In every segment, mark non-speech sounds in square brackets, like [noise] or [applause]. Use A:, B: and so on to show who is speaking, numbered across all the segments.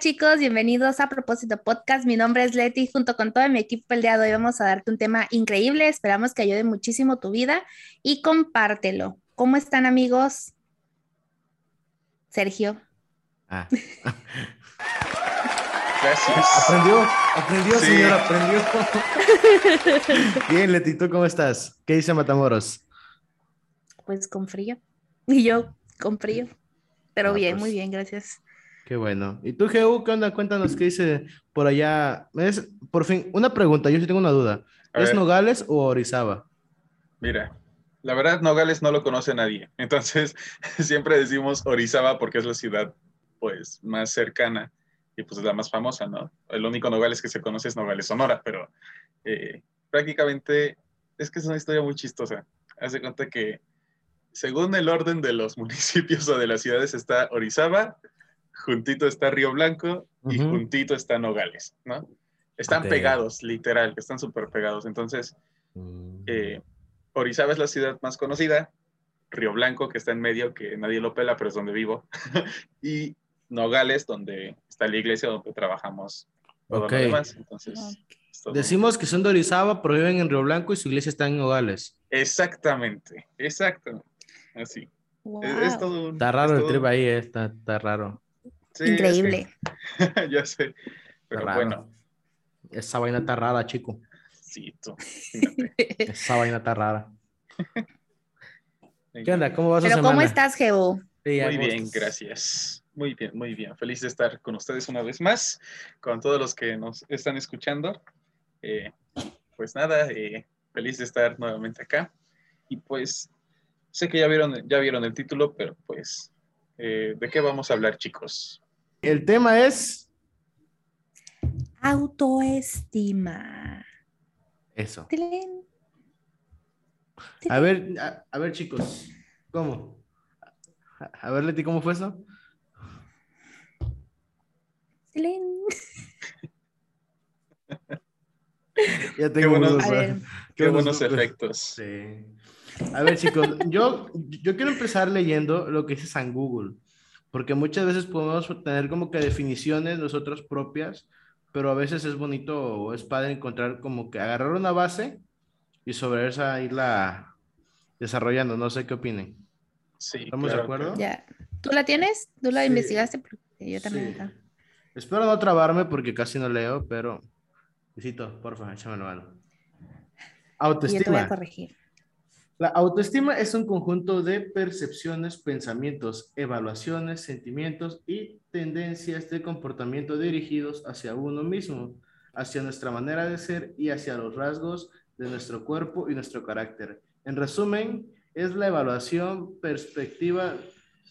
A: Chicos, bienvenidos a Propósito Podcast. Mi nombre es Leti. Junto con todo mi equipo el día de hoy vamos a darte un tema increíble. Esperamos que ayude muchísimo tu vida y compártelo. ¿Cómo están amigos? Sergio. Ah. [laughs]
B: Gracias. Aprendió, aprendió, señor, aprendió. [laughs] Bien, Leti, ¿tú cómo estás? ¿Qué dice Matamoros?
A: Pues con frío. [laughs] Y yo con frío. Pero ah, bien, pues. muy bien, gracias.
B: Qué bueno. ¿Y tú, Geu, qué onda? Cuéntanos qué dice por allá. Es, por fin, una pregunta, yo sí tengo una duda. ¿Es Nogales o Orizaba?
C: Mira, la verdad, Nogales no lo conoce nadie. [laughs] Entonces, siempre decimos Orizaba porque es la ciudad, pues, más cercana y pues es la más famosa, ¿no? El único Nogales que se conoce es Nogales Sonora, pero eh, prácticamente es que es una historia muy chistosa. Hace cuenta que según el orden de los [laughs] municipios o de las ciudades está Orizaba, juntito está Río Blanco y juntito está Nogales, ¿no? Están pegados, literal, están súper pegados. Entonces, mm. eh, Orizaba es la ciudad más conocida, Río Blanco, que está en medio, que nadie lo pela, pero es donde vivo, [laughs] y Nogales, donde está la iglesia donde trabajamos todo lo demás. Entonces,
B: Decimos que son de Orizaba, pero viven en Río Blanco y su iglesia está en Nogales.
C: Exactamente, exactamente. Así.
B: está raro el trip ahí, eh, está, está raro.
A: Increíble. [laughs]
C: ya sé. Pero bueno.
B: Esa vaina está rara, chico.
C: Sí, tú. [laughs]
B: Esa vaina está rara. ¿Qué onda? ¿Cómo vas
A: a Pero ¿cómo estás, Geo?
C: muy bien, gracias. Muy bien, muy bien. Feliz de estar con ustedes una vez más, con todos los que nos están escuchando. Eh, pues nada, eh, feliz de estar nuevamente acá. Y pues sé que ya vieron, ya vieron el título, pero pues, eh, ¿de qué vamos a hablar, chicos?
B: El tema es...
A: Autoestima.
B: Eso. A ver, a, ver chicos, ¿cómo? A, ver, Leti, ¿cómo fue eso? [laughs]
C: ya tengo qué buenos, qué buenos efectos.
B: Sí. A ver, chicos, yo, yo quiero empezar leyendo lo que dice San Google porque muchas veces podemos tener como que definiciones nosotros propias, pero a veces es bonito o es padre encontrar como que agarrar una base y sobre esa irla desarrollando. No sé qué opinen.
C: Sí,
B: ¿Estamos de acuerdo?
A: Ya. ¿Tú la tienes? ¿Tú la investigaste? yo también.
B: Espero no trabarme porque casi no leo, pero... Visito, porfa, échamelo mano. Autoestima. Yo te voy a corregir. La autoestima es un conjunto de percepciones, pensamientos, evaluaciones, sentimientos y tendencias de comportamiento dirigidos hacia uno mismo, hacia nuestra manera de ser y hacia los rasgos de nuestro cuerpo y nuestro carácter. En resumen, es la evaluación perspectiva,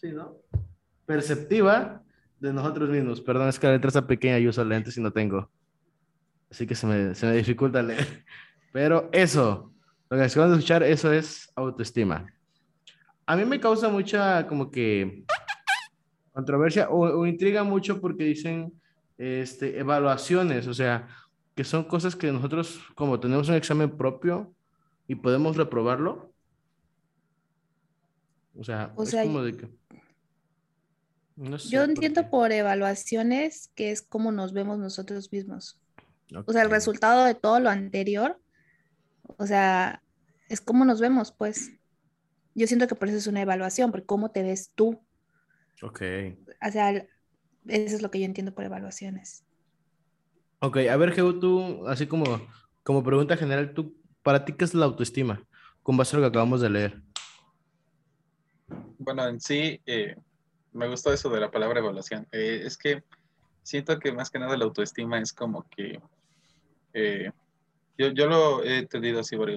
B: ¿sí, no? Perceptiva de nosotros mismos. Perdón, es que la letra está pequeña y uso lentes y no tengo. Así que se me, se me dificulta leer. Pero eso, lo que acabamos de escuchar, eso es autoestima. A mí me causa mucha como que controversia o, intriga mucho porque dicen este, evaluaciones, o sea, que son cosas que nosotros como tenemos un examen propio y podemos reprobarlo. O sea, es como de que...
A: yo entiendo por, evaluaciones que es como nos vemos nosotros mismos. O sea, el resultado de todo lo anterior o sea, es como nos vemos, pues. Yo siento que por eso es una evaluación, por cómo te ves tú.
B: Ok.
A: O sea, eso es lo que yo entiendo por evaluaciones.
B: Ok, a ver, Geo, tú, así como, como pregunta general, tú, ¿para ti qué es la autoestima? Con base a lo que acabamos de leer.
C: Bueno, en sí, eh, me gustó eso de la palabra evaluación. Eh, es que siento que más que nada la autoestima es como que eh, yo, yo lo he entendido así por,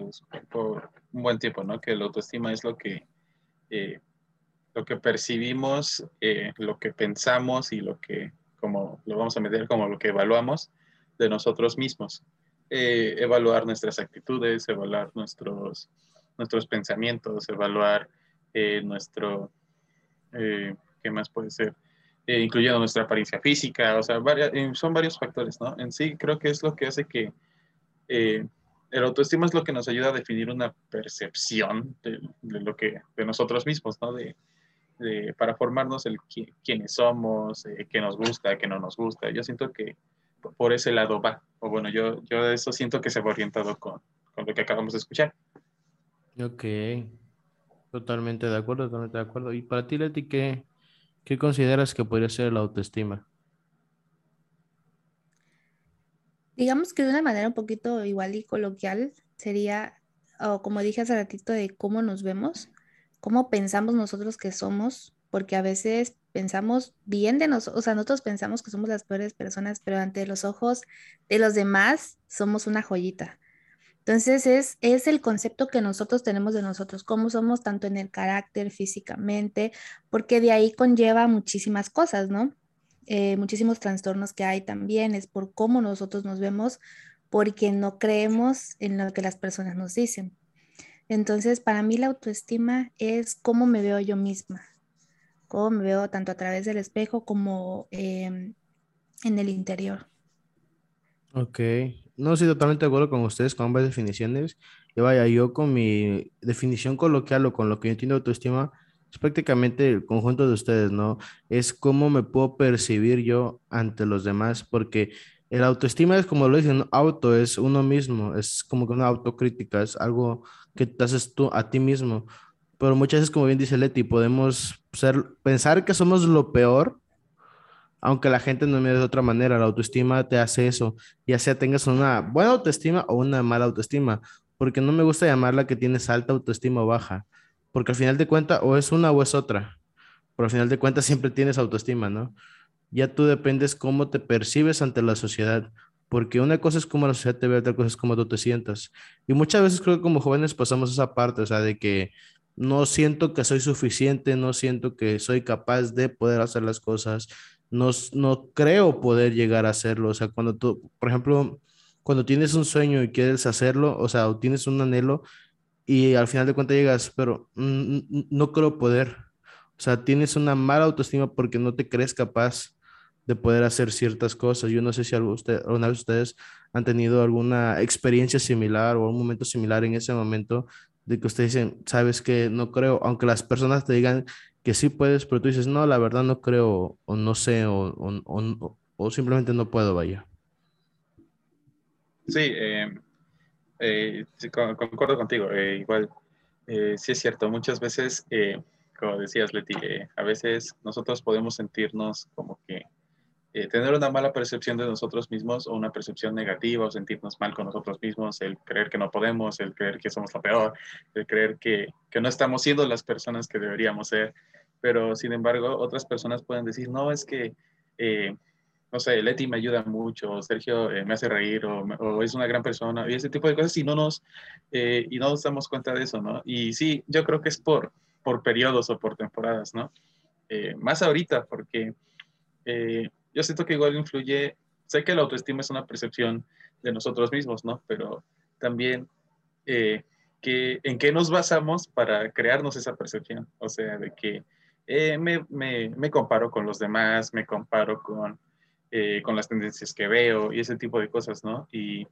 C: por un buen tiempo, ¿no? Que la autoestima es lo que, eh, lo que percibimos, eh, lo que pensamos y lo que, como lo vamos a medir como lo que evaluamos de nosotros mismos. Eh, evaluar nuestras actitudes, evaluar nuestros, nuestros pensamientos, evaluar nuestro, ¿qué más puede ser? incluyendo nuestra apariencia física, o sea, son varios factores, ¿no? En sí creo que es lo que hace que eh, el autoestima es lo que nos ayuda a definir una percepción de, lo que, de nosotros mismos, ¿no? De, para formarnos el quiénes somos, eh, qué nos gusta, qué no nos gusta. Yo siento que por ese lado va. O bueno, yo, yo eso siento que se va orientado con, con lo que acabamos de escuchar.
B: Ok, totalmente de acuerdo, totalmente de acuerdo. ¿Y para ti, Leti, qué, qué consideras que podría ser la autoestima?
A: Digamos que de una manera un poquito igual y coloquial sería, o como dije hace ratito, de cómo nos vemos, cómo pensamos nosotros que somos, porque a veces pensamos bien de nosotros, o sea, nosotros pensamos que somos las peores personas, pero ante los ojos de los demás somos una joyita. Entonces es, es el concepto que nosotros tenemos de nosotros, cómo somos tanto en el carácter, físicamente, porque de ahí conlleva muchísimas cosas, ¿no? Eh, muchísimos trastornos que hay también, es por cómo nosotros nos vemos, porque no creemos en lo que las personas nos dicen. Entonces, para mí la autoestima es cómo me veo yo misma, cómo me veo tanto a través del espejo como em, en el interior.
B: Ok, no estoy totalmente de acuerdo con ustedes con ambas definiciones. Y vaya, yo con mi definición coloquial o con lo que yo entiendo de autoestima, es prácticamente el conjunto de ustedes, ¿no? Es cómo me puedo percibir yo ante los demás, porque el autoestima es como lo dicen, auto es uno mismo, es como que una autocrítica, es algo que te haces tú a ti mismo. Pero muchas veces, como bien dice Leti, podemos ser, pensar que somos lo peor aunque la gente no mire de otra manera, la autoestima te hace eso, ya sea tengas una buena autoestima o una mala autoestima, porque no me gusta llamarla que tienes alta autoestima o baja, porque al final de cuentas o es una o es otra, pero al final de cuentas siempre tienes autoestima, ¿no? Ya tú dependes cómo te percibes ante la sociedad, porque una cosa es cómo la sociedad te ve, otra cosa es cómo tú te sientas. Y muchas veces creo que como jóvenes pasamos esa parte, o sea, de que no siento que soy suficiente, no siento que soy capaz de poder hacer las cosas, no, no creo poder llegar a hacerlo. O sea, cuando tú, por ejemplo, cuando tienes un sueño y quieres hacerlo, o sea, o tienes un anhelo y al final de cuentas llegas, pero no creo poder. O sea, tienes una mala autoestima porque no te crees capaz de poder hacer ciertas cosas. Yo no sé si usted, alguna vez ustedes han tenido alguna experiencia similar o un momento similar en ese momento de que ustedes dicen, sabes que no creo, aunque las personas te digan que sí puedes, pero tú dices, no, la verdad no creo, o no sé, o, o, simplemente no puedo, vaya.
C: Sí, eh, eh, concuerdo contigo. Eh, igual, sí es cierto, muchas veces, como decías, Leti, a veces nosotros podemos sentirnos como que tener una mala percepción de nosotros mismos o una percepción negativa o sentirnos mal con nosotros mismos, el creer que no podemos, el creer que somos lo peor, el creer que, que no estamos siendo las personas que deberíamos ser pero sin embargo otras personas pueden decir, no, es que, eh, no sé, Leti me ayuda mucho, Sergio eh, me hace reír, o, es una gran persona, y ese tipo de cosas, y no nos, eh, y no nos damos cuenta de eso, ¿no? Y sí, yo creo que es por, por periodos o por temporadas, ¿no? más ahorita, porque yo siento que igual influye, sé que la autoestima es una percepción de nosotros mismos, ¿no? Pero también... que, en qué nos basamos para crearnos esa percepción. O sea, de que eh, me, me, me, comparo con los demás, me comparo con, eh, con las tendencias que veo y ese tipo de cosas, ¿no? Y,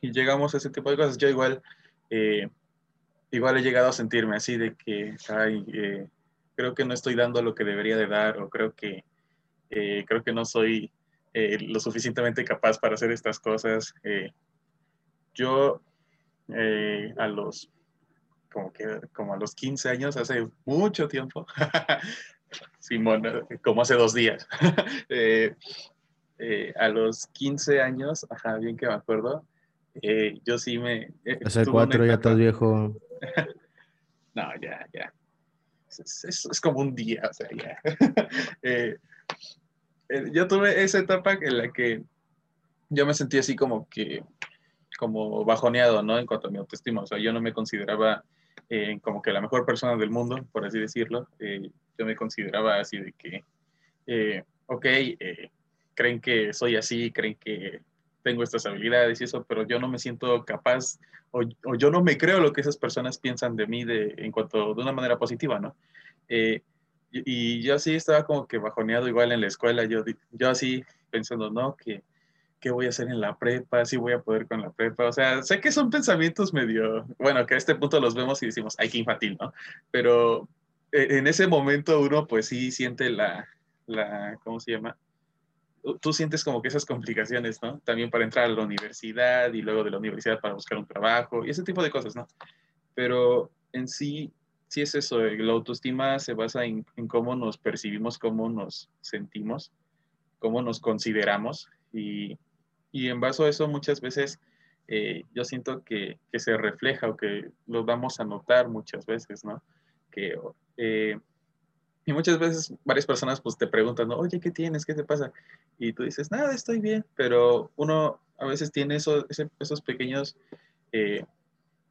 C: y llegamos a ese tipo de cosas. Yo igual, eh, igual he llegado a sentirme así de que, ay, creo que no estoy dando lo que debería de dar o creo que, creo que no soy lo suficientemente capaz para hacer estas cosas. yo a los como que como a los 15 años, hace mucho tiempo, [laughs] Simón, como hace dos días, [laughs] eh, eh, a los 15 años, ajá, bien que me acuerdo, eh, yo sí me...
B: hace cuatro ya estás viejo. [laughs]
C: no, ya, ya. Es, es, como un día, o sea, ya. [laughs] yo tuve esa etapa en la que yo me sentí así como que como bajoneado, ¿no? En cuanto a mi autoestima. O sea, yo no me consideraba eh, como que la mejor persona del mundo, por así decirlo. Eh, yo me consideraba así de que, eh, ok, creen que soy así, creen que tengo estas habilidades y eso, pero yo no me siento capaz o, yo no me creo lo que esas personas piensan de mí de, en cuanto de una manera positiva, ¿no? y, y, yo así estaba como que bajoneado igual en la escuela, yo, yo así pensando, ¿no? Que ¿qué voy a hacer en la prepa? ¿Si voy a poder con la prepa? O sea, sé que son pensamientos medio, bueno, que a este punto los vemos y decimos, ay, qué infantil, ¿no? Pero en ese momento uno pues sí siente la, la, ¿cómo se llama? Tú sientes como que esas complicaciones, ¿no? También para entrar a la universidad y luego de la universidad para buscar un trabajo y ese tipo de cosas, ¿no? Pero en sí, sí es eso, eh, la autoestima se basa en, en cómo nos percibimos, cómo nos sentimos, cómo nos consideramos y, y en base a eso muchas veces eh, yo siento que, que, se refleja o que lo vamos a notar muchas veces, ¿no? Que, eh, y muchas veces varias personas pues te preguntan, oye, ¿qué tienes? ¿Qué te pasa? Y tú dices, nada, estoy bien, pero uno a veces tiene eso, esos pequeños, eh,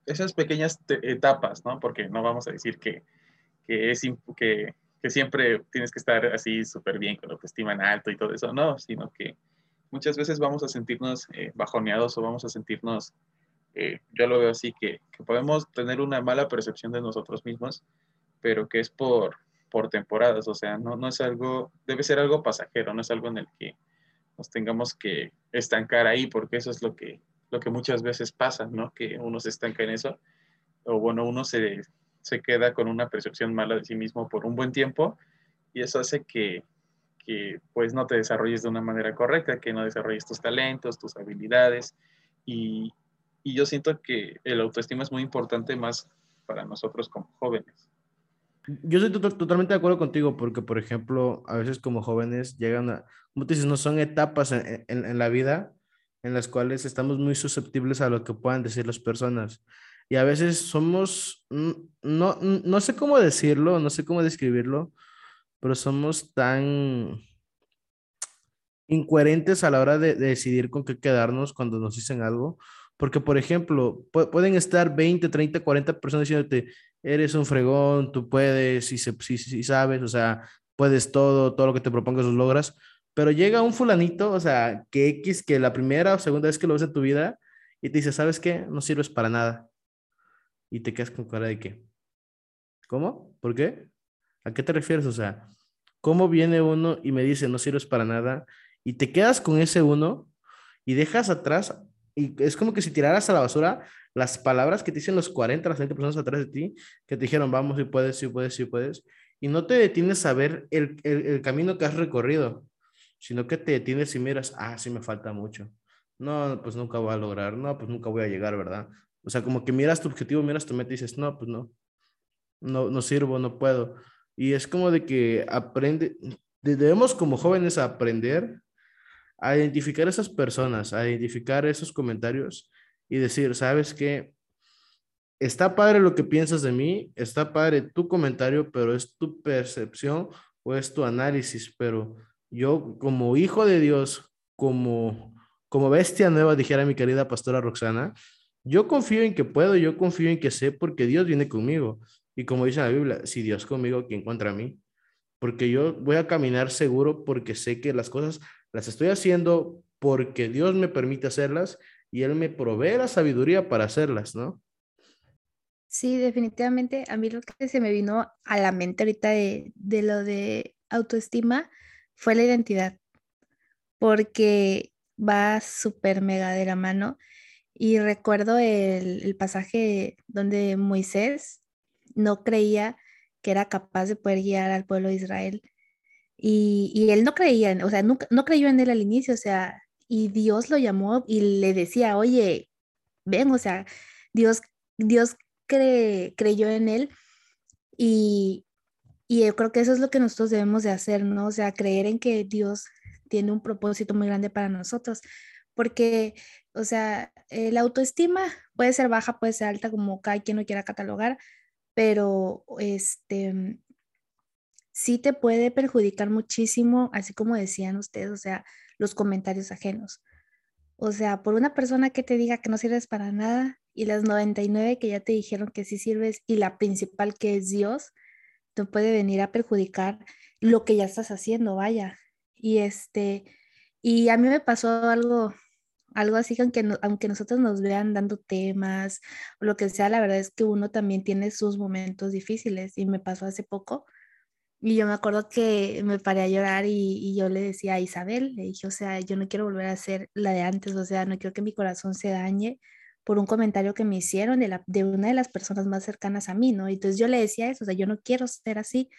C: esas pequeñas etapas, ¿no? Porque no vamos a decir que, que es que, que siempre tienes que estar así súper bien con lo que estiman alto y todo eso, no, sino que muchas veces vamos a sentirnos eh, bajoneados o vamos a sentirnos, eh, yo lo veo así, que, podemos tener una mala percepción de nosotros mismos, pero que es por, por temporadas, o sea, no, no es algo, debe ser algo pasajero, no es algo en el que nos tengamos que estancar ahí, porque eso es lo que, lo que muchas veces pasa, ¿no? Que uno se estanca en eso, o bueno, uno se, se queda con una percepción mala de sí mismo por un buen tiempo, y eso hace que, que pues no te desarrolles de una manera correcta, que no desarrolles tus talentos, tus habilidades. Y, y yo siento que el autoestima es muy importante más para nosotros como jóvenes.
B: Yo estoy totalmente de acuerdo contigo porque, por ejemplo, a veces como jóvenes llegan a, como te dices, no son etapas en, en, la vida en las cuales estamos muy susceptibles a lo que puedan decir las personas. Y a veces somos, no, no sé cómo decirlo, no sé cómo describirlo, pero somos tan incoherentes a la hora de, decidir con qué quedarnos cuando nos dicen algo. Porque, por ejemplo, pueden estar 20, 30, 40 personas diciéndote, eres un fregón, tú puedes, y si, sabes, o sea, puedes todo, todo lo que te propongas lo logras. Pero llega un fulanito, o sea, que X, que la primera o segunda vez que lo ves en tu vida, y te dice, ¿sabes qué? No sirves para nada. Y te quedas con cara de qué. ¿Cómo? ¿Por qué? ¿A qué te refieres? O sea, ¿cómo viene uno y me dice no sirves para nada y te quedas con ese uno y dejas atrás y es como que si tiraras a la basura las palabras que te dicen los 40, las 30 personas atrás de ti, que te dijeron, vamos, si puedes, si puedes, si puedes, y no te detienes a ver el, el, el camino que has recorrido, sino que te detienes y miras, ah, sí me falta mucho. No, pues nunca voy a lograr, no, pues nunca voy a llegar, ¿verdad? O sea, como que miras tu objetivo, miras tu meta y dices, no, pues no, no, no sirvo, no puedo. Y es como de que aprende, debemos como jóvenes aprender a identificar esas personas, a identificar esos comentarios y decir, sabes qué, está padre lo que piensas de mí, está padre tu comentario, pero es tu percepción o es tu análisis, pero yo como hijo de Dios, como, como bestia nueva, dijera mi querida pastora Roxana, yo confío en que puedo, yo confío en que sé porque Dios viene conmigo. Y como dice la Biblia, si Dios conmigo, ¿quién contra mí? Porque yo voy a caminar seguro porque sé que las cosas las estoy haciendo porque Dios me permite hacerlas y Él me provee la sabiduría para hacerlas, ¿no?
A: Sí, definitivamente. A mí lo que se me vino a la mente ahorita de, de lo de autoestima fue la identidad, porque va súper mega de la mano. Y recuerdo el, el pasaje donde Moisés no creía que era capaz de poder guiar al pueblo de Israel. Y, él no creía, o sea, no, no creyó en él al inicio, o sea, y Dios lo llamó y le decía, oye, ven, o sea, Dios, Dios creyó en él y, y yo creo que eso es lo que nosotros debemos de hacer, ¿no? O sea, creer en que Dios tiene un propósito muy grande para nosotros, porque, o sea, la autoestima puede ser baja, puede ser alta, como cada quien lo quiera catalogar, pero este sí te puede perjudicar muchísimo, así como decían ustedes, o sea, los comentarios ajenos. O sea, por una persona que te diga que no sirves para nada y las 99 que ya te dijeron que sí sirves y la principal que es Dios, te puede venir a perjudicar lo que ya estás haciendo, vaya. Y este, y a mí me pasó algo algo así, aunque, aunque nosotros nos vean dando temas o lo que sea, la verdad es que uno también tiene sus momentos difíciles y me pasó hace poco. Y yo me acuerdo que me paré a llorar y, y, yo le decía a Isabel, le dije, o sea, yo no quiero volver a ser la de antes, o sea, no quiero que mi corazón se dañe por un comentario que me hicieron de, la, de una de las personas más cercanas a mí, ¿no? Entonces yo le decía eso, o sea, yo no quiero ser así,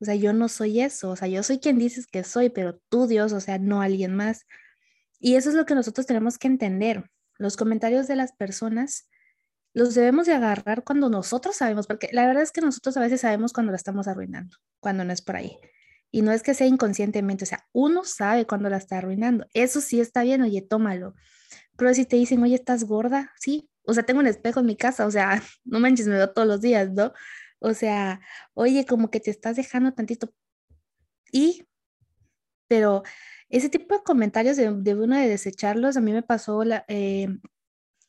A: o sea, yo no soy eso, o sea, yo soy quien dices que soy, pero tú, Dios, o sea, no alguien más. Y eso es lo que nosotros tenemos que entender. Los comentarios de las personas los debemos de agarrar cuando nosotros sabemos, porque la verdad es que nosotros a veces sabemos cuando la estamos arruinando, cuando no es por ahí. Y no es que sea inconscientemente, o sea, uno sabe cuando la está arruinando. Eso sí está bien, oye, tómalo. Pero si te dicen, oye, estás gorda, sí. O sea, tengo un espejo en mi casa, o sea, [laughs] no manches, me veo todos los días, ¿no? O sea, oye, como que te estás dejando tantito. Y, pero ese tipo de comentarios de, uno de desecharlos, a mí me pasó la, eh,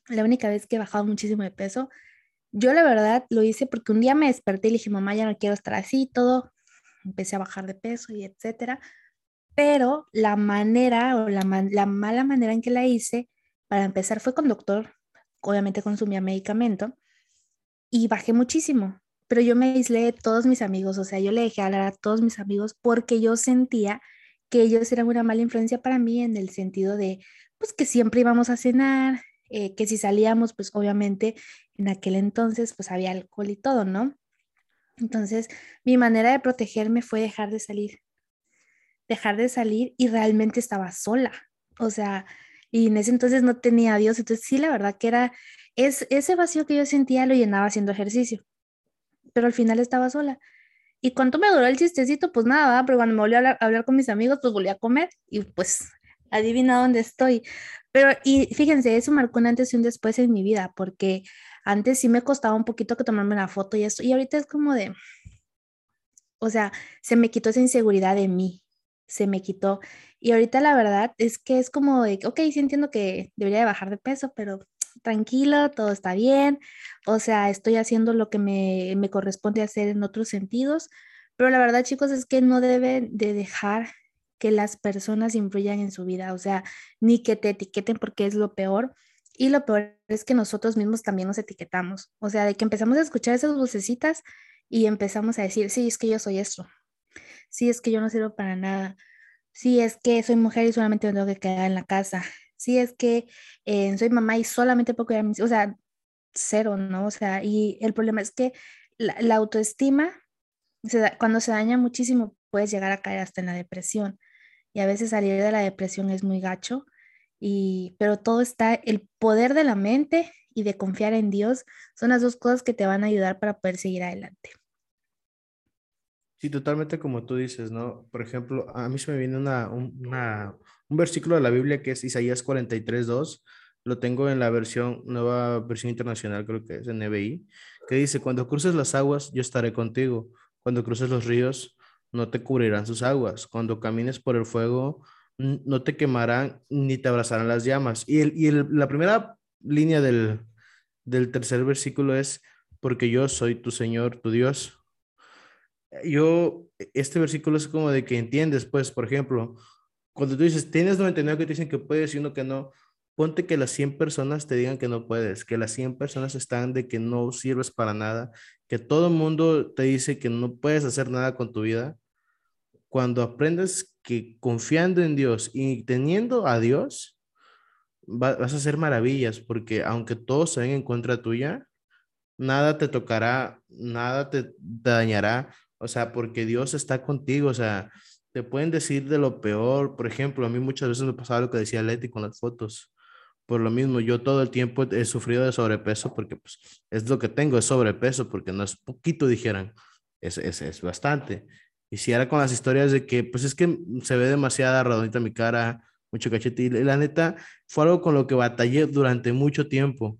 A: la única vez que he bajado muchísimo de peso. Yo la verdad lo hice porque un día me desperté y dije, mamá, ya no quiero estar así, todo. Empecé a bajar de peso y etcétera. Pero la manera o la, la mala manera en que la hice, para empezar, fue con doctor. Obviamente consumía medicamento y bajé muchísimo. Pero yo me aislé de todos mis amigos, o sea, yo le dejé hablar a todos mis amigos porque yo sentía que ellos eran una mala influencia para mí en el sentido de, pues que siempre íbamos a cenar, eh, que si salíamos, pues obviamente en aquel entonces pues había alcohol y todo, ¿no? Entonces mi manera de protegerme fue dejar de salir, dejar de salir y realmente estaba sola, o sea, y en ese entonces no tenía a Dios, entonces sí, la verdad que era, es, ese vacío que yo sentía lo llenaba haciendo ejercicio, pero al final estaba sola. ¿Y cuánto me duró el chistecito? Pues nada, pero cuando me volví a hablar, a hablar, con mis amigos, pues volví a comer y pues adivina dónde estoy. Pero, y fíjense, eso marcó un antes y un después en mi vida, porque antes sí me costaba un poquito que tomarme una foto y esto, y ahorita es como de, o sea, se me quitó esa inseguridad de mí, se me quitó. Y ahorita la verdad es que es como de, ok, sí entiendo que debería de bajar de peso, pero tranquilo, todo está bien, o sea, estoy haciendo lo que me, me corresponde hacer en otros sentidos, pero la verdad, chicos, es que no deben de dejar que las personas influyan en su vida, o sea, ni que te etiqueten porque es lo peor. Y lo peor es que nosotros mismos también nos etiquetamos, o sea, de que empezamos a escuchar esas vocecitas y empezamos a decir, sí, es que yo soy esto, sí, es que yo no sirvo para nada, sí, es que soy mujer y solamente me tengo que quedar en la casa, sí, es que eh, soy mamá y solamente puedo cuidar a mis o sea, cero, ¿no? O sea, y el problema es que la, autoestima, cuando se daña muchísimo, puedes llegar a caer hasta en la depresión y a veces salir de la depresión es muy gacho, y, pero todo está, el poder de la mente y de confiar en Dios son las dos cosas que te van a ayudar para poder seguir adelante.
B: Sí, totalmente como tú dices, ¿no? Por ejemplo, a mí se me viene una, una, un versículo de la Biblia que es Isaías 43, 2, lo tengo en la versión, nueva versión internacional, creo que es en NBI, que dice, cuando cruces las aguas, yo estaré contigo, cuando cruces los ríos, no te cubrirán sus aguas. Cuando camines por el fuego, no te quemarán ni te abrazarán las llamas. Y, el, y la primera línea del, del tercer versículo es, porque yo soy tu Señor, tu Dios. Yo, este versículo es como de que entiendes, pues, por ejemplo, cuando tú dices, tienes 99 que te dicen que puedes y uno que no, ponte que las 100 personas te digan que no puedes, que las 100 personas están de que no sirves para nada, que todo el mundo te dice que no puedes hacer nada con tu vida. Cuando aprendes que confiando en Dios y teniendo a Dios, vas a hacer maravillas, porque aunque todos se ven en contra tuya, nada te tocará, nada te, dañará, o sea, porque Dios está contigo, o sea, te pueden decir de lo peor, por ejemplo, a mí muchas veces me pasaba lo que decía Leti con las fotos, por lo mismo, yo todo el tiempo he sufrido de sobrepeso porque pues, es lo que tengo, es sobrepeso, porque no es poquito, dijeran, es, es, es bastante. Y si era con las historias de que, pues es que se ve demasiada redondita mi cara, mucho cachete. Y la neta, fue algo con lo que batallé durante mucho tiempo.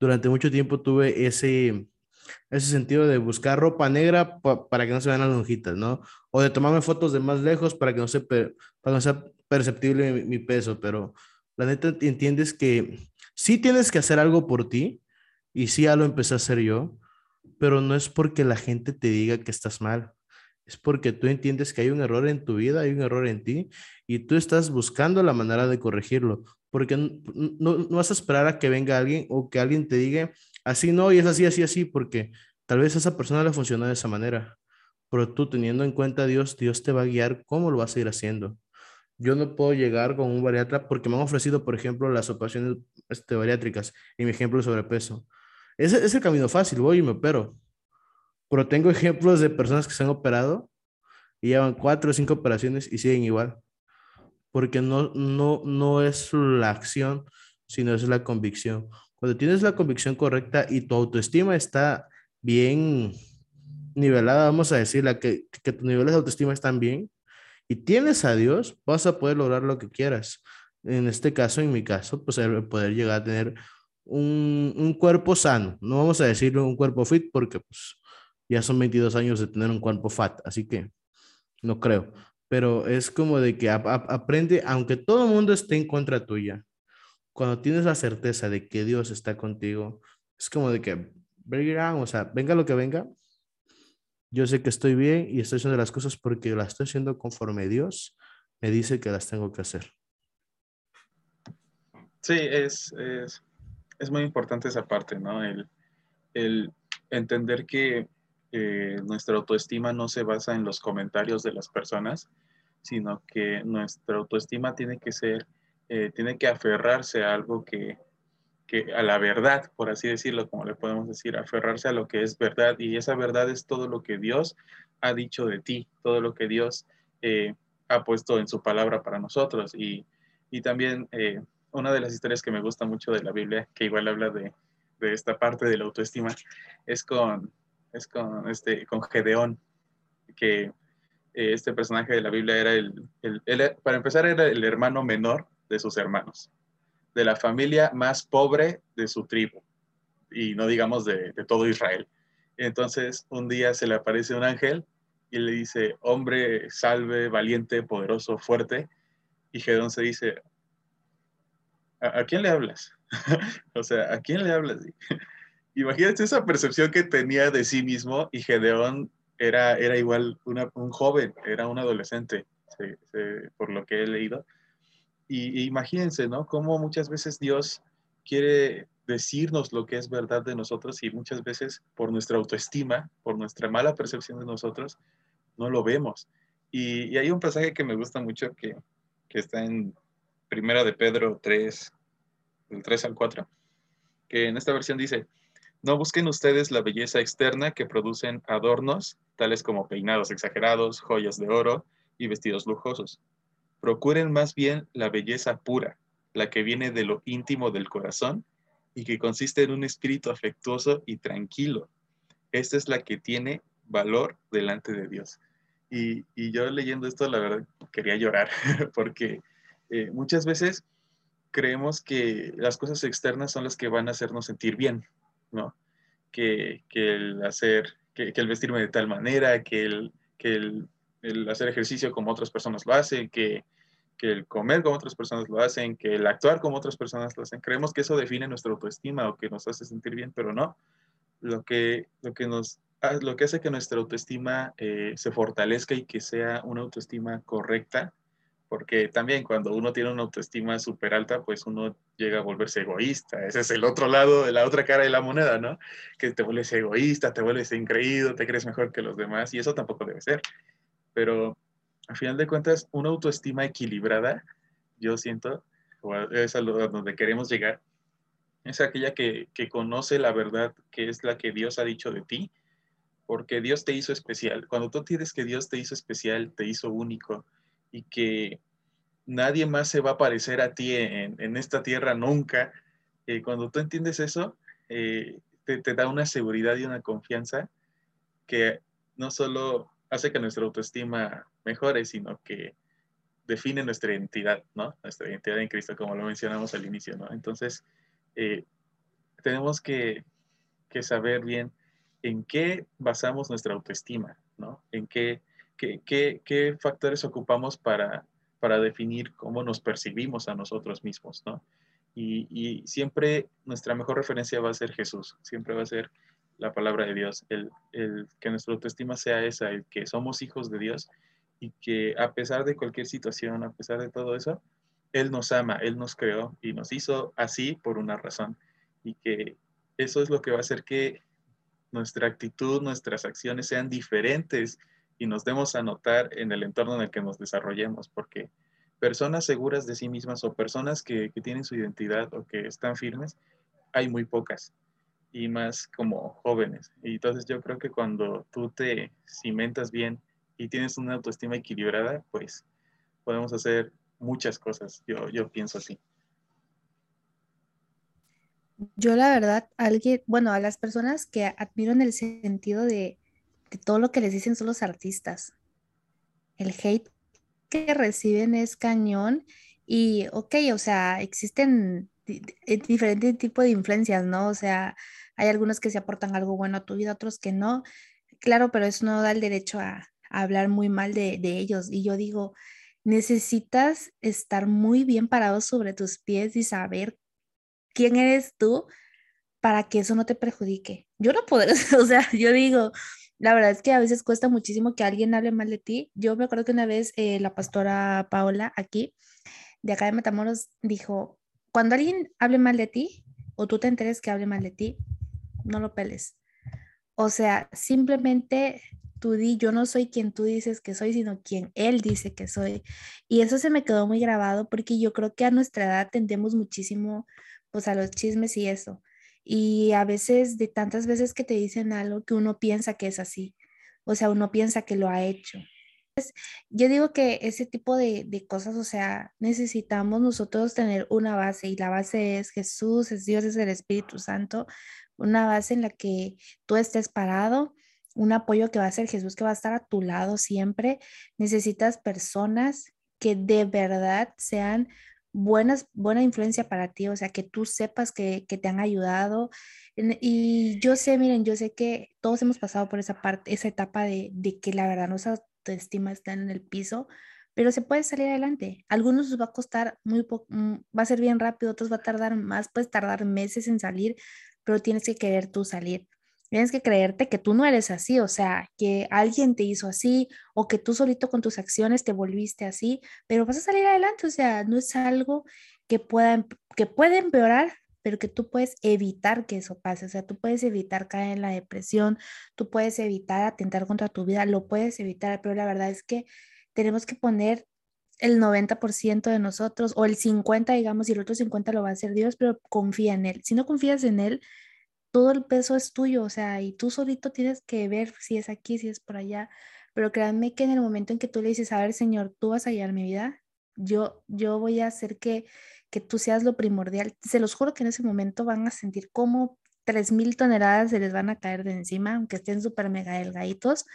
B: Durante mucho tiempo tuve ese, ese sentido de buscar ropa negra para que no se vean las lonjitas, ¿no? O de tomarme fotos de más lejos para que no, se para no sea perceptible mi, mi peso, pero la neta entiendes que sí tienes que hacer algo por ti y sí ya lo empecé a hacer yo, pero no es porque la gente te diga que estás mal, es porque tú entiendes que hay un error en tu vida, hay un error en ti y tú estás buscando la manera de corregirlo, porque no, no, vas a esperar a que venga alguien o que alguien te diga así no y es así, así, así, porque tal vez esa persona le funciona de esa manera, pero tú teniendo en cuenta a Dios, Dios te va a guiar cómo lo vas a ir haciendo yo no puedo llegar con un bariatra porque me han ofrecido, por ejemplo, las operaciones este, bariátricas y mi ejemplo es sobrepeso. Ese es el camino fácil, voy y me opero. Pero tengo ejemplos de personas que se han operado y llevan cuatro o cinco operaciones y siguen igual. Porque no, no, no es la acción, sino es la convicción. Cuando tienes la convicción correcta y tu autoestima está bien nivelada, vamos a decirla, que, que tus niveles de autoestima están bien y tienes a Dios, vas a poder lograr lo que quieras. En este caso, en mi caso, pues poder llegar a tener un, un cuerpo sano. No vamos a decir un cuerpo fit porque pues, ya son 22 años de tener un cuerpo fat, así que no creo. Pero es como de que aprende, aunque todo el mundo esté en contra tuya, cuando tienes la certeza de que Dios está contigo, es como de que, o sea, venga lo que venga, yo sé que estoy bien y estoy haciendo las cosas porque las estoy haciendo conforme Dios me dice que las tengo que hacer.
C: Sí, es, es, es muy importante esa parte, ¿no? El, el entender que eh, nuestra autoestima no se basa en los comentarios de las personas, sino que nuestra autoestima tiene que ser, eh, tiene que aferrarse a algo que, que, a la verdad, por así decirlo, como le podemos decir, aferrarse a lo que es verdad. Y esa verdad es todo lo que Dios ha dicho de ti, todo lo que Dios eh, ha puesto en su palabra para nosotros. Y, y también una de las historias que me gusta mucho de la Biblia, que igual habla de, de esta parte de la autoestima, es con, es con, este, con Gedeón, que eh, este personaje de la Biblia era el, el, para empezar, era el hermano menor de sus hermanos, de la familia más pobre de su tribu, y no digamos de, de todo Israel. Entonces, un día se le aparece un ángel y le dice, hombre, salve, valiente, poderoso, fuerte. Y Gedeón se dice, ¿a, quién le hablas? [laughs] o sea, ¿a quién le hablas? Imagínate esa percepción que tenía de sí mismo y Gedeón era, era igual un joven, era un adolescente, por lo que he leído. Y, imagínense, ¿no? Cómo muchas veces Dios quiere decirnos lo que es verdad de nosotros y muchas veces por nuestra autoestima, por nuestra mala percepción de nosotros, no lo vemos. Y, y hay un pasaje que me gusta mucho que, que está en Primera de Pedro 3, del 3 al 4, que en esta versión dice, no busquen ustedes la belleza externa que producen adornos, tales como peinados exagerados, joyas de oro y vestidos lujosos. Procuren más bien la belleza pura, la que viene de lo íntimo del corazón y que consiste en un espíritu afectuoso y tranquilo. Esta es la que tiene valor delante de Dios. Y, yo leyendo esto, la verdad, quería llorar, [laughs] porque eh, muchas veces creemos que las cosas externas son las que van a hacernos sentir bien, ¿no? Que, el hacer, que, el vestirme de tal manera, que, el, que el, hacer ejercicio como otras personas lo hacen, que, que el comer como otras personas lo hacen, que el actuar como otras personas lo hacen. Creemos que eso define nuestra autoestima o que nos hace sentir bien, pero no. Lo que, lo que, nos, lo que hace que nuestra autoestima eh, se fortalezca y que sea una autoestima correcta porque también cuando uno tiene una autoestima súper alta, pues uno llega a volverse egoísta. Ese es el otro lado, de la otra cara de la moneda, ¿no? Que te vuelves egoísta, te vuelves increído, te crees mejor que los demás y eso tampoco debe ser. Pero al final de cuentas, una autoestima equilibrada, yo siento, es a donde queremos llegar, es aquella que, que conoce la verdad que es la que Dios ha dicho de ti, porque Dios te hizo especial. Cuando tú tienes que Dios te hizo especial, te hizo único, y que nadie más se va a parecer a ti en, esta tierra nunca, eh, cuando tú entiendes eso, eh, te, da una seguridad y una confianza que no solo hace que nuestra autoestima mejore, sino que define nuestra identidad, ¿no? Nuestra identidad en Cristo, como lo mencionamos al inicio, ¿no? Entonces, eh, tenemos que, que, saber bien en qué basamos nuestra autoestima, ¿no? En qué qué, factores ocupamos para, para definir cómo nos percibimos a nosotros mismos, ¿no? Y, siempre nuestra mejor referencia va a ser Jesús, siempre va a ser la palabra de Dios, el, que nuestra autoestima sea esa, el que somos hijos de Dios y que a pesar de cualquier situación, a pesar de todo eso, Él nos ama, Él nos creó y nos hizo así por una razón y que eso es lo que va a hacer que nuestra actitud, nuestras acciones sean diferentes y nos demos a notar en el entorno en el que nos desarrollemos, porque personas seguras de sí mismas o personas que, que tienen su identidad o que están firmes, hay muy pocas y más como jóvenes. Y entonces yo creo que cuando tú te cimentas bien y tienes una autoestima equilibrada, pues podemos hacer muchas cosas. Yo, yo pienso así.
A: Yo la verdad, alguien, bueno, a las personas que admiro en el sentido de, de todo lo que les dicen son los artistas. El hate que reciben es cañón y, ok, o sea, existen diferentes tipos de influencias, ¿no? O sea, hay algunos que se aportan algo bueno a tu vida, otros que no. Claro, pero eso no da el derecho a, hablar muy mal de, de, ellos. Y yo digo, necesitas estar muy bien parado sobre tus pies y saber quién eres tú para que eso no te perjudique. Yo no puedo, [laughs] o sea, yo digo, la verdad es que a veces cuesta muchísimo que alguien hable mal de ti. Yo me acuerdo que una vez eh, la pastora Paola aquí, de acá de Matamoros, dijo, cuando alguien hable mal de ti o tú te enteres que hable mal de ti, no lo peles. O sea, simplemente tú di, yo no soy quien tú dices que soy, sino quien él dice que soy. Y eso se me quedó muy grabado porque yo creo que a nuestra edad tendemos muchísimo pues a los chismes y eso. Y a veces, de tantas veces que te dicen algo que uno piensa que es así, o sea, uno piensa que lo ha hecho. Yo digo que ese tipo de, de, cosas, o sea, necesitamos nosotros tener una base y la base es Jesús, es Dios, es el Espíritu Santo, una base en la que tú estés parado, un apoyo que va a ser Jesús, que va a estar a tu lado siempre. Necesitas personas que de verdad sean buenas, buena influencia para ti, o sea, que tú sepas que, que te han ayudado. Y yo sé, miren, yo sé que todos hemos pasado por esa parte, esa etapa de, de que la verdad nuestra autoestima está en el piso, pero se puede salir adelante. Algunos les va a costar muy poco, mm, va a ser bien rápido, otros va a tardar más, puedes tardar meses en salir, pero tienes que querer tú salir. Tienes que creerte que tú no eres así, o sea, que alguien te hizo así o que tú solito con tus acciones te volviste así, pero vas a salir adelante, o sea, no es algo que pueda, em, que puede empeorar, pero que tú puedes evitar que eso pase, o sea, tú puedes evitar caer en la depresión, tú puedes evitar atentar contra tu vida, lo puedes evitar, pero la verdad es que tenemos que poner el 90% de nosotros o el 50, digamos, y el otro 50 lo va a hacer Dios, pero confía en Él. Si no confías en Él, todo el peso es tuyo, o sea, y tú solito tienes que ver si es aquí, si es por allá. Pero créanme que en el momento en que tú le dices, a ver, Señor, tú vas a guiar mi vida, yo, yo voy a hacer que, que tú seas lo primordial. Se los juro que en ese momento van a sentir como 3.000 toneladas se les van a caer de encima, aunque estén súper mega delgaditos,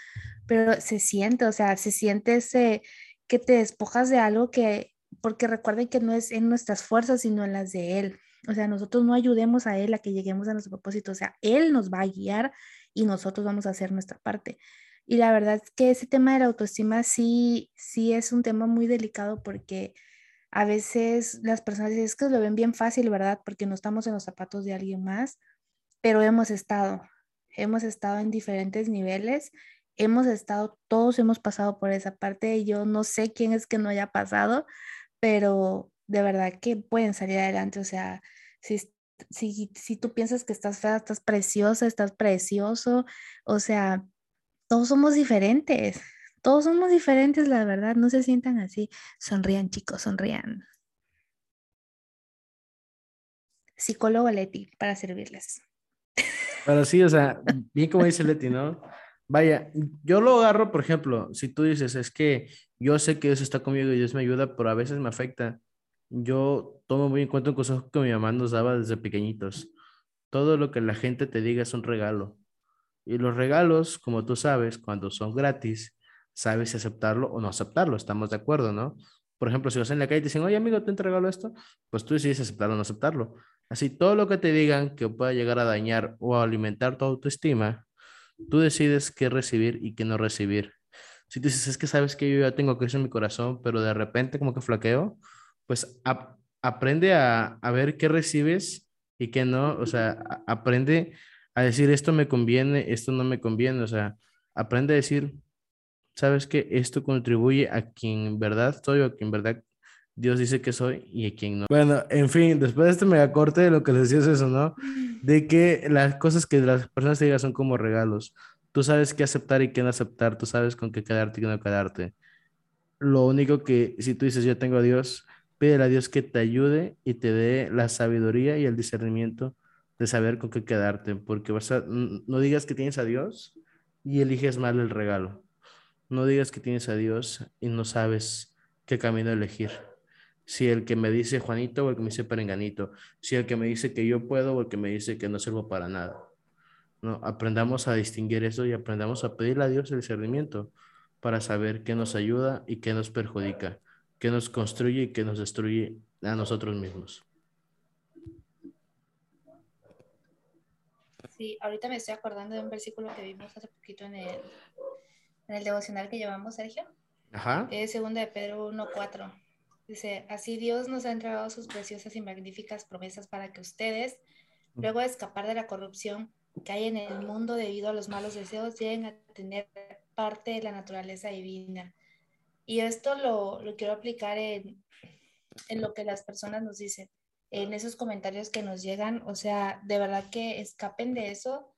A: pero se siente, o sea, se siente ese que te despojas de algo que, porque recuerden que no es en nuestras fuerzas, sino en las de Él. O sea, nosotros no ayudemos a Él a que lleguemos a nuestro propósito, o sea, Él nos va a guiar y nosotros vamos a hacer nuestra parte. Y la verdad es que ese tema de la autoestima sí, sí es un tema muy delicado porque a veces las personas dicen, es que lo ven bien fácil, ¿verdad? Porque no estamos en los zapatos de alguien más, pero hemos estado, hemos estado en diferentes niveles hemos estado, todos hemos pasado por esa parte. Yo no sé quién es que no haya pasado, pero de verdad que pueden salir adelante. O sea, si, si, si tú piensas que estás fea, estás preciosa, estás precioso, o sea, todos somos diferentes. Todos somos diferentes, la verdad, no se sientan así. Sonrían, chicos, sonrían. Psicólogo Leti, para servirles.
B: Pero sí, o sea, bien como dice Leti, ¿no? Vaya, yo lo agarro, por ejemplo, si tú dices, es que yo sé que Dios está conmigo y Dios me ayuda, pero a veces me afecta. Yo tomo muy en cuenta un consejo que mi mamá nos daba desde pequeñitos. Todo lo que la gente te diga es un regalo. Y los regalos, como tú sabes, cuando son gratis, sabes si aceptarlo o no aceptarlo. Estamos de acuerdo, ¿no? Por ejemplo, si vas en la calle y te dicen, oye amigo, te regalo esto, pues tú decides aceptarlo o no aceptarlo. Así, todo lo que te digan que pueda llegar a dañar o alimentar tu autoestima, Tú decides qué recibir y qué no recibir. Si tú dices, es que sabes que yo ya tengo Cristo en mi corazón, pero de repente como que flaqueo, pues aprende a, a, ver qué recibes y qué no. O sea, aprende a decir esto me conviene, esto no me conviene. O sea, aprende a decir, sabes que esto contribuye a quien en verdad soy o a quien en verdad Dios dice que soy y a quien no. Bueno, en fin, después de este megacorte, lo que les decía es eso, ¿no? De que las cosas que las personas te digan son como regalos. Tú sabes qué aceptar y qué no aceptar, tú sabes con qué quedarte y qué no quedarte. Lo único que, si tú dices, yo tengo a Dios, pídele a Dios que te ayude y te dé la sabiduría y el discernimiento de saber con qué quedarte, porque vas a, no digas que tienes a Dios y eliges mal el regalo. No digas que tienes a Dios y no sabes qué camino elegir. Si el que me dice Juanito o el que me dice Perenganito, si el que me dice que yo puedo o el que me dice que no sirvo para nada. No, aprendamos a distinguir eso y aprendamos a pedirle a Dios el discernimiento para saber qué nos ayuda y qué nos perjudica, qué nos construye y qué nos destruye a nosotros mismos.
A: Sí, ahorita me estoy acordando de un versículo que vimos hace poquito en el, en el devocional que llevamos, Sergio. Ajá. Es segunda de Pedro 1.4. Dice, así Dios nos ha entregado sus preciosas y magníficas promesas para que ustedes, luego de escapar de la corrupción, que hay en el mundo debido a los malos deseos lleguen a tener parte de la naturaleza divina. Y esto lo, lo quiero aplicar en, en lo que las personas nos dicen, en esos comentarios que nos llegan, o sea, de verdad que escapen de eso,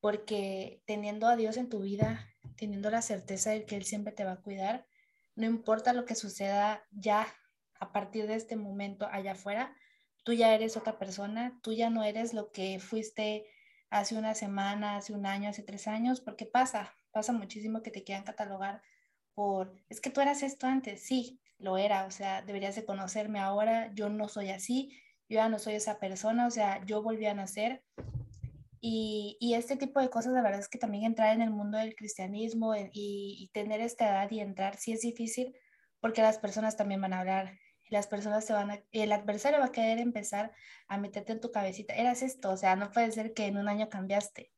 A: porque teniendo a Dios en tu vida, teniendo la certeza de que Él siempre te va a cuidar, no importa lo que suceda ya a partir de este momento allá afuera, tú ya eres otra persona, tú ya no eres lo que fuiste hace una semana, hace un año, hace tres años, porque pasa, pasa muchísimo que te quieran catalogar por, es que tú eras esto antes, sí, lo era, o sea, deberías de conocerme ahora, yo no soy así, yo ya no soy esa persona, o sea, yo volví a nacer. Y, y este tipo de cosas, la verdad es que también entrar en el mundo del cristianismo y, y tener esta edad y entrar sí es difícil porque las personas también van a hablar las personas se van a, el adversario va a querer empezar a meterte en tu cabecita, eras esto, o sea, no puede ser que en un año cambiaste.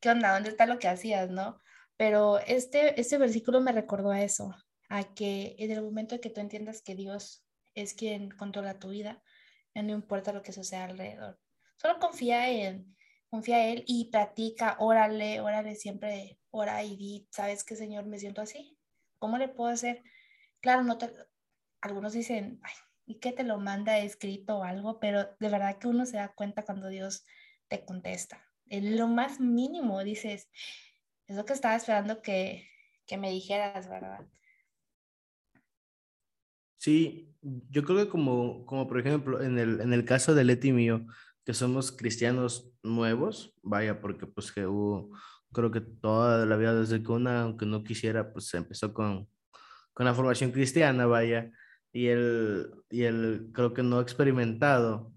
A: ¿Qué onda? ¿Dónde está lo que hacías, no? Pero este, este versículo me recordó a eso, a que en el momento que tú entiendas que Dios es quien controla tu vida, no importa lo que suceda alrededor. Solo confía en, confía en Él y practica, órale, órale siempre, ora y di, ¿sabes qué, Señor? Me siento así. ¿Cómo le puedo hacer? Claro, no te, algunos dicen, ay, ¿y qué te lo manda escrito o algo? Pero de verdad que uno se da cuenta cuando Dios te contesta. En lo más mínimo dices, es lo que estaba esperando que, que me dijeras, ¿verdad?
B: Sí, yo creo que como, como por ejemplo en el, en el caso de Leti mío, que somos cristianos nuevos, vaya, porque pues que hubo, creo que toda la vida desde que una, aunque no quisiera, pues empezó con, con la formación cristiana, vaya, y él, y él creo que no ha experimentado,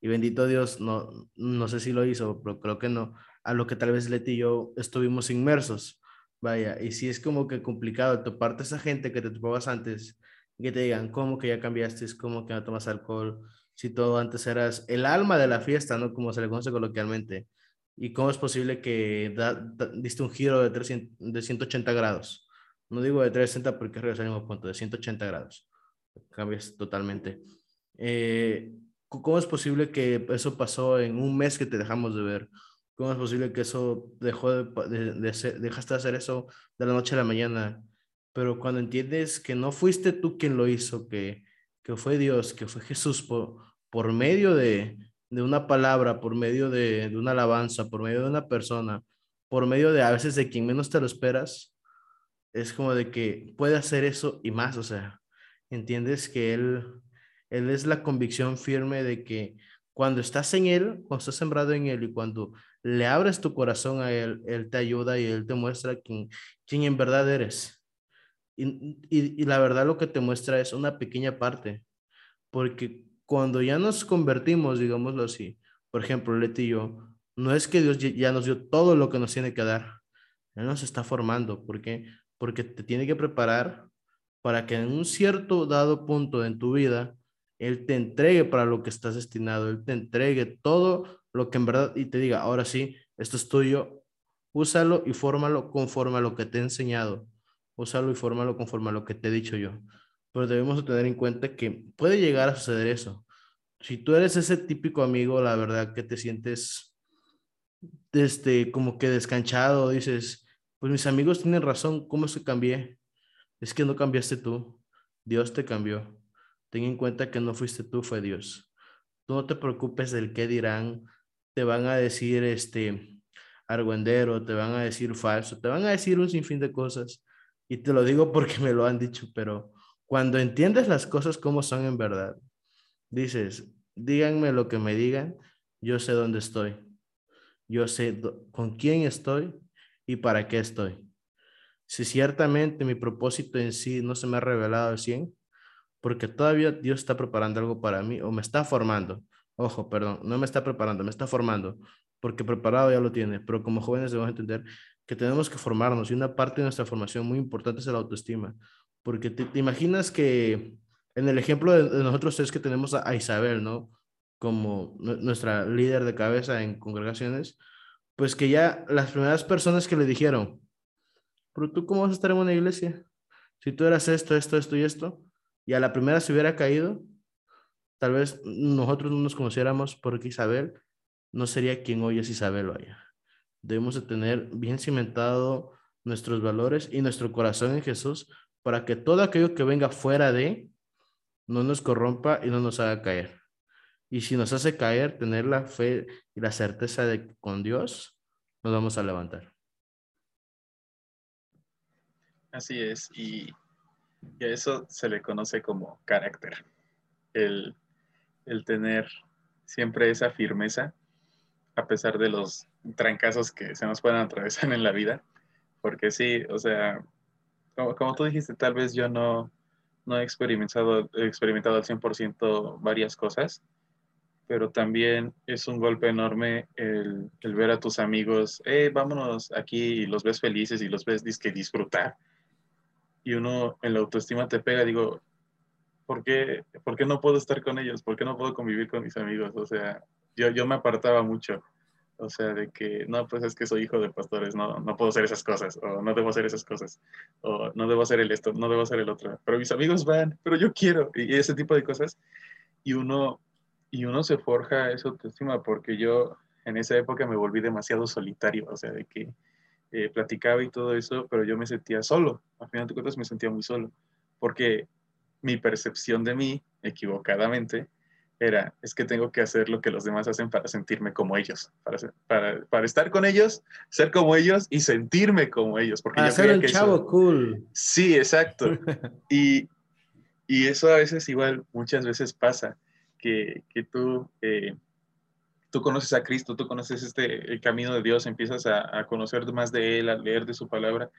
B: y bendito Dios, no, no sé si lo hizo, pero creo que no, a lo que tal vez Leti y yo estuvimos inmersos, vaya, y si es como que complicado toparte a esa gente que te topabas antes, que te digan, ¿cómo que ya cambiaste? ¿Cómo que no tomas alcohol? Si todo antes eras el alma de la fiesta, ¿no? Como se le conoce coloquialmente. ¿Y cómo es posible que diste un giro de, 300, de 180 grados? No digo de 360 porque es el mismo punto, de 180 grados cambias totalmente. Eh, ¿Cómo es posible que eso pasó en un mes que te dejamos de ver? ¿Cómo es posible que eso dejó de, de, dejaste de hacer eso de la noche a la mañana? Pero cuando entiendes que no fuiste tú quien lo hizo, que, que fue Dios, que fue Jesús por, por medio de, de una palabra, por medio de, de, una alabanza, por medio de una persona, por medio de a veces de quien menos te lo esperas, es como de que puede hacer eso y más, o sea, entiendes que Él, Él es la convicción firme de que cuando estás en Él, cuando estás sembrado en Él y cuando le abres tu corazón a Él, Él te ayuda y Él te muestra quién, quién en verdad eres. Y, y, y la verdad lo que te muestra es una pequeña parte, porque cuando ya nos convertimos, digámoslo así, por ejemplo, Leti y yo, no es que Dios ya nos dio todo lo que nos tiene que dar, Él nos está formando, ¿por qué? Porque te tiene que preparar para que en un cierto dado punto en tu vida, Él te entregue para lo que estás destinado, Él te entregue todo lo que en verdad y te diga, ahora sí, esto es tuyo, úsalo y fórmalo conforme a lo que te he enseñado, úsalo y fórmalo conforme a lo que te he dicho yo. Pero debemos tener en cuenta que puede llegar a suceder eso. Si tú eres ese típico amigo, la verdad que te sientes este, como que descanchado, dices, pues mis amigos tienen razón, ¿cómo se cambié? Es que no cambiaste tú, Dios te cambió. Ten en cuenta que no fuiste tú, fue Dios. No te preocupes del qué dirán, te van a decir este argüendero, te van a decir falso, te van a decir un sinfín de cosas. Y te lo digo porque me lo han dicho, pero Cuando entiendes las cosas como son en verdad, dices, díganme lo que me digan, yo sé dónde estoy. Yo sé con quién estoy y para qué estoy. Si ciertamente mi propósito en sí no se me ha revelado al 100, porque todavía Dios está preparando algo para mí o me está formando. Ojo, perdón, no me está preparando, me está formando, porque preparado ya lo tiene, pero como jóvenes debemos entender que tenemos que formarnos y una parte de nuestra formación muy importante es la autoestima, porque te, imaginas que en el ejemplo de, nosotros es que tenemos a, Isabel, ¿no? Como nuestra líder de cabeza en congregaciones, pues que ya las primeras personas que le dijeron, pero tú cómo vas a estar en una iglesia? Si tú eras esto, esto, esto y esto, y a la primera se hubiera caído, tal vez nosotros no nos conociéramos porque Isabel no sería quien hoy es Isabel, vaya. Debemos de tener bien cimentado nuestros valores y nuestro corazón en Jesús para que todo aquello que venga fuera de no nos corrompa y no nos haga caer. Y si nos hace caer, tener la fe y la certeza de que con Dios nos vamos a levantar.
C: Así es, y, a eso se le conoce como carácter, el, el tener siempre esa firmeza a pesar de los trancazos que se nos puedan atravesar en la vida, porque sí, o sea, como, tú dijiste, tal vez yo no, no he experimentado, he experimentado al 100% varias cosas, pero también es un golpe enorme el, el, ver a tus amigos, eh, vámonos aquí y los ves felices y los ves que disfrutar. Y uno en la autoestima te pega, digo, ¿por qué, ¿por qué no puedo estar con ellos? ¿Por qué no puedo convivir con mis amigos? O sea, yo, yo me apartaba mucho. O sea, de que, no, pues es que soy hijo de pastores, no, no puedo hacer esas cosas, o no debo hacer esas cosas, o no debo hacer el esto, no debo hacer el otro. Pero mis amigos van, pero yo quiero, y ese tipo de cosas. Y uno, y uno se forja esa autoestima, porque yo en esa época me volví demasiado solitario, o sea, de que eh, platicaba y todo eso, pero yo me sentía solo. Al final de cuentas me sentía muy solo, porque mi percepción de mí, equivocadamente, era, es que tengo que hacer lo que los demás hacen para sentirme como ellos, para, para, para estar con ellos, ser como ellos y sentirme como ellos. Porque
B: para ser el chavo cool.
C: Sí, exacto. [laughs] y, y, eso a veces igual, muchas veces pasa, que, que tú, eh, tú conoces a Cristo, tú conoces este, el camino de Dios, empiezas a, a conocer más de Él, a leer de su palabra,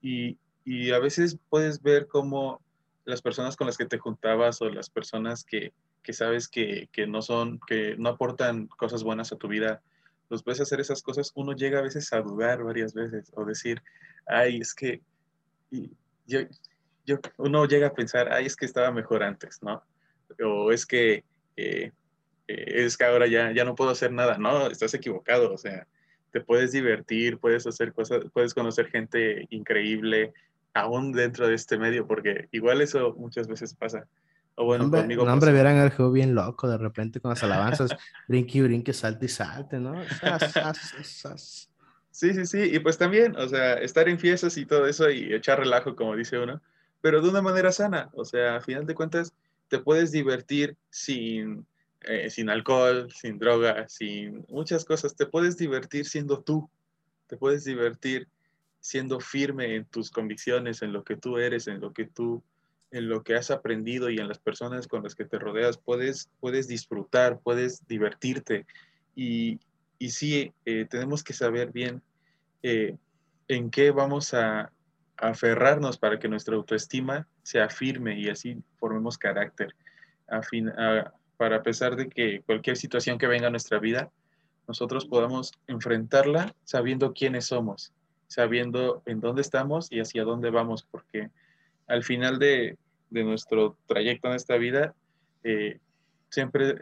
C: y, y a veces puedes ver cómo las personas con las que te juntabas o las personas que, que sabes que, que, no son, que no aportan cosas buenas a tu vida, los ves hacer esas cosas, uno llega a veces a dudar varias veces o decir, ay, es que yo, yo, uno llega a pensar, ay, es que estaba mejor antes, ¿no? O es que, eh, es que ahora ya, ya no puedo hacer nada, no, estás equivocado, o sea, te puedes divertir, puedes hacer cosas, puedes conocer gente increíble, aún dentro de este medio, porque igual eso muchas veces pasa. O bueno,
B: hombre, conmigo. No, hombre, vieran al juego bien loco de repente con las alabanzas, [laughs] brinque y brinque, salte y salte, ¿no?
C: sí, sí, sí. Y pues también, o sea, estar en fiestas y todo eso y echar relajo, como dice uno, pero de una manera sana. O sea, a final de cuentas, te puedes divertir sin, eh, sin alcohol, sin droga, sin muchas cosas. Te puedes divertir siendo tú. Te puedes divertir siendo firme en tus convicciones, en lo que tú eres, en lo que tú en lo que has aprendido y en las personas con las que te rodeas, puedes, puedes disfrutar, puedes divertirte. Y, y sí, eh, tenemos que saber bien eh, en qué vamos a, aferrarnos para que nuestra autoestima sea firme y así formemos carácter. A fin, para a pesar de que cualquier situación que venga a nuestra vida, nosotros podamos enfrentarla sabiendo quiénes somos, sabiendo en dónde estamos y hacia dónde vamos, porque al final de, nuestro trayecto en esta vida, eh, siempre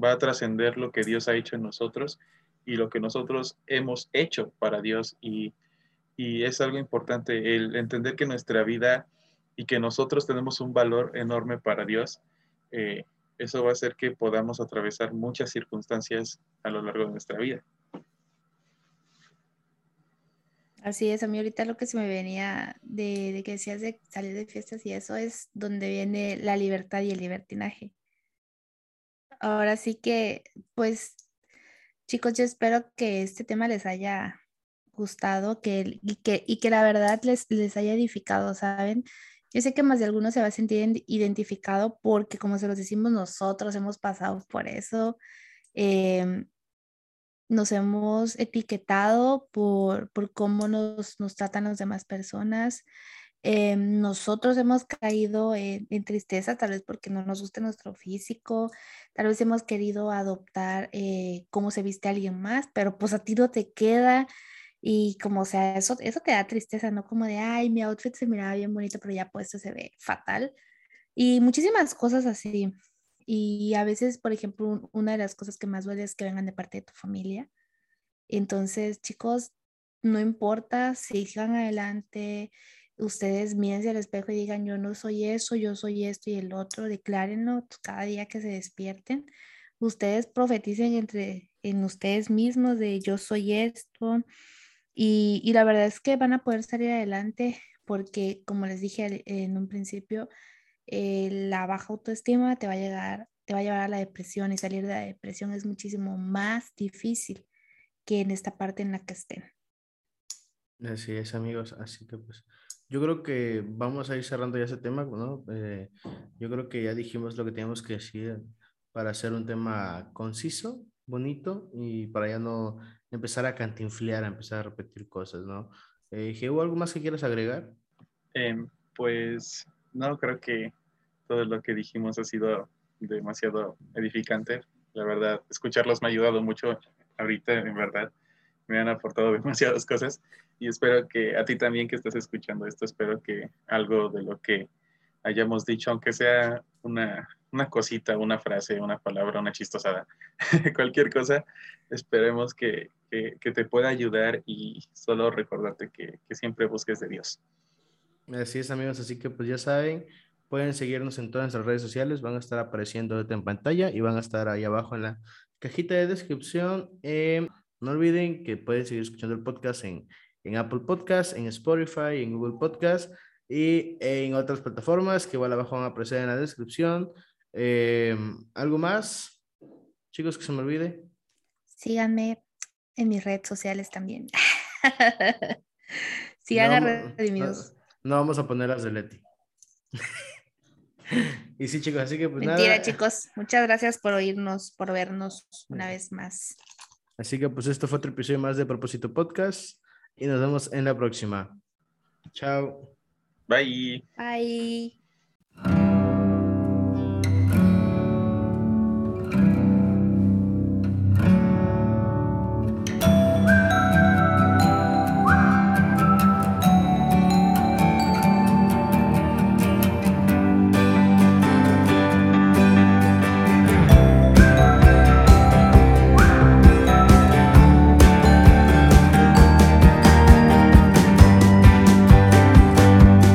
C: va a trascender lo que Dios ha hecho en nosotros y lo que nosotros hemos hecho para Dios. Y, es algo importante el entender que nuestra vida y que nosotros tenemos un valor enorme para Dios. Eh, eso va a hacer que podamos atravesar muchas circunstancias a lo largo de nuestra vida.
A: Así es, a mí ahorita lo que se me venía de, que decías de salir de fiestas y eso es donde viene la libertad y el libertinaje. Ahora sí que, pues, chicos, yo espero que este tema les haya gustado que, y, que, y que la verdad les, les haya edificado, ¿saben? Yo sé que más de alguno se va a sentir identificado porque, como se los decimos nosotros, hemos pasado por eso. Em, nos hemos etiquetado por, por cómo nos, nos, tratan las demás personas. Em, nosotros hemos caído en, tristeza, tal vez porque no nos gusta nuestro físico, tal vez hemos querido adoptar eh, cómo se viste alguien más, pero pues a ti no te queda y como sea, eso, eso te da tristeza, ¿no? Como de, ay, mi outfit se miraba bien bonito, pero ya puesto se ve fatal. Y muchísimas cosas así. Y a veces, por ejemplo, una de las cosas que más duele es que vengan de parte de tu familia. Entonces, chicos, no importa, sigan adelante, ustedes mírense al espejo y digan, yo no soy eso, yo soy esto y el otro, declárenlo cada día que se despierten. Ustedes profeticen entre en ustedes mismos de yo soy esto, y, la verdad es que van a poder salir adelante porque, como les dije en un principio, eh, la baja autoestima te va a llegar, te va a llevar a la depresión y salir de la depresión es muchísimo más difícil que en esta parte en la que estén.
B: Así es, amigos. Así que pues yo creo que vamos a ir cerrando ya ese tema, ¿no? Eh, yo creo que ya dijimos lo que teníamos que decir para hacer un tema conciso, bonito y para ya no empezar a cantinflear, a empezar a repetir cosas, ¿no? Eh, ¿algo más que quieras agregar?
C: Em, pues no, creo que todo lo que dijimos ha sido demasiado edificante. La verdad, escucharlos me ha ayudado mucho ahorita, en verdad. Me han aportado [laughs] demasiadas cosas y espero que a ti también que estás escuchando esto, espero que algo de lo que hayamos dicho, aunque sea una, una cosita, una frase, una palabra, una chistosada, [laughs] cualquier cosa, esperemos que, que, te pueda ayudar y solo recordarte que, que, siempre busques de Dios.
B: Así es, amigos, así que pues ya saben, pueden seguirnos en todas nuestras redes sociales, van a estar apareciendo en pantalla y van a estar ahí abajo en la cajita de descripción. Eh, no olviden que pueden seguir escuchando el podcast en, en Apple Podcast, en Spotify, en Google Podcast y en otras plataformas que igual abajo van a aparecer en la descripción. Eh, ¿Algo más? Chicos, que se me olvide.
A: Síganme en mis redes sociales también. [laughs] Sigan
B: no, a Redimidos. No, vamos a poner las de Leti. [laughs] y sí, chicos, así que pues
A: Mentira, chicos. Muchas gracias por oírnos, por vernos una vez más.
B: Así que pues esto fue otro episodio más de Propósito Podcast y nos vemos en la próxima. Chao.
C: Bye.
A: Bye.